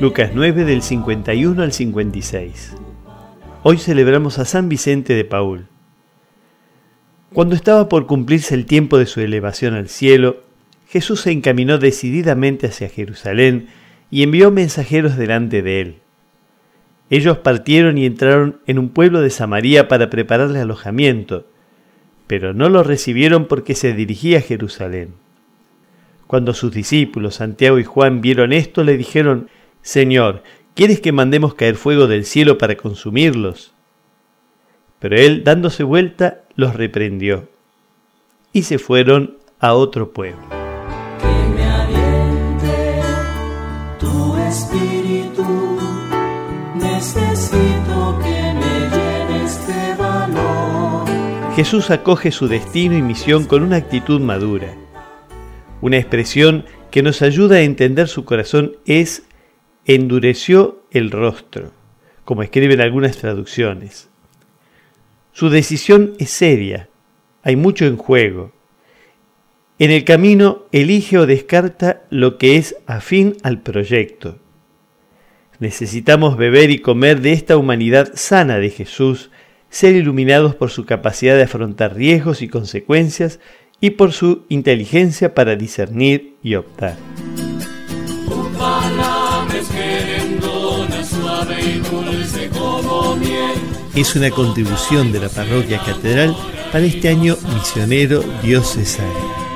Lucas 9 del 51 al 56. Hoy celebramos a San Vicente de Paul. Cuando estaba por cumplirse el tiempo de su elevación al cielo, Jesús se encaminó decididamente hacia Jerusalén y envió mensajeros delante de él. Ellos partieron y entraron en un pueblo de Samaria para prepararle alojamiento, pero no lo recibieron porque se dirigía a Jerusalén. Cuando sus discípulos Santiago y Juan vieron esto, le dijeron, Señor, ¿quieres que mandemos caer fuego del cielo para consumirlos? Pero él, dándose vuelta, los reprendió. Y se fueron a otro pueblo. Que me aliente tu espíritu, necesito que me llenes de valor. Jesús acoge su destino y misión con una actitud madura. Una expresión que nos ayuda a entender su corazón es endureció el rostro, como escriben algunas traducciones. Su decisión es seria, hay mucho en juego. En el camino elige o descarta lo que es afín al proyecto. Necesitamos beber y comer de esta humanidad sana de Jesús, ser iluminados por su capacidad de afrontar riesgos y consecuencias y por su inteligencia para discernir y optar. Es una contribución de la parroquia catedral para este año misionero diocesano.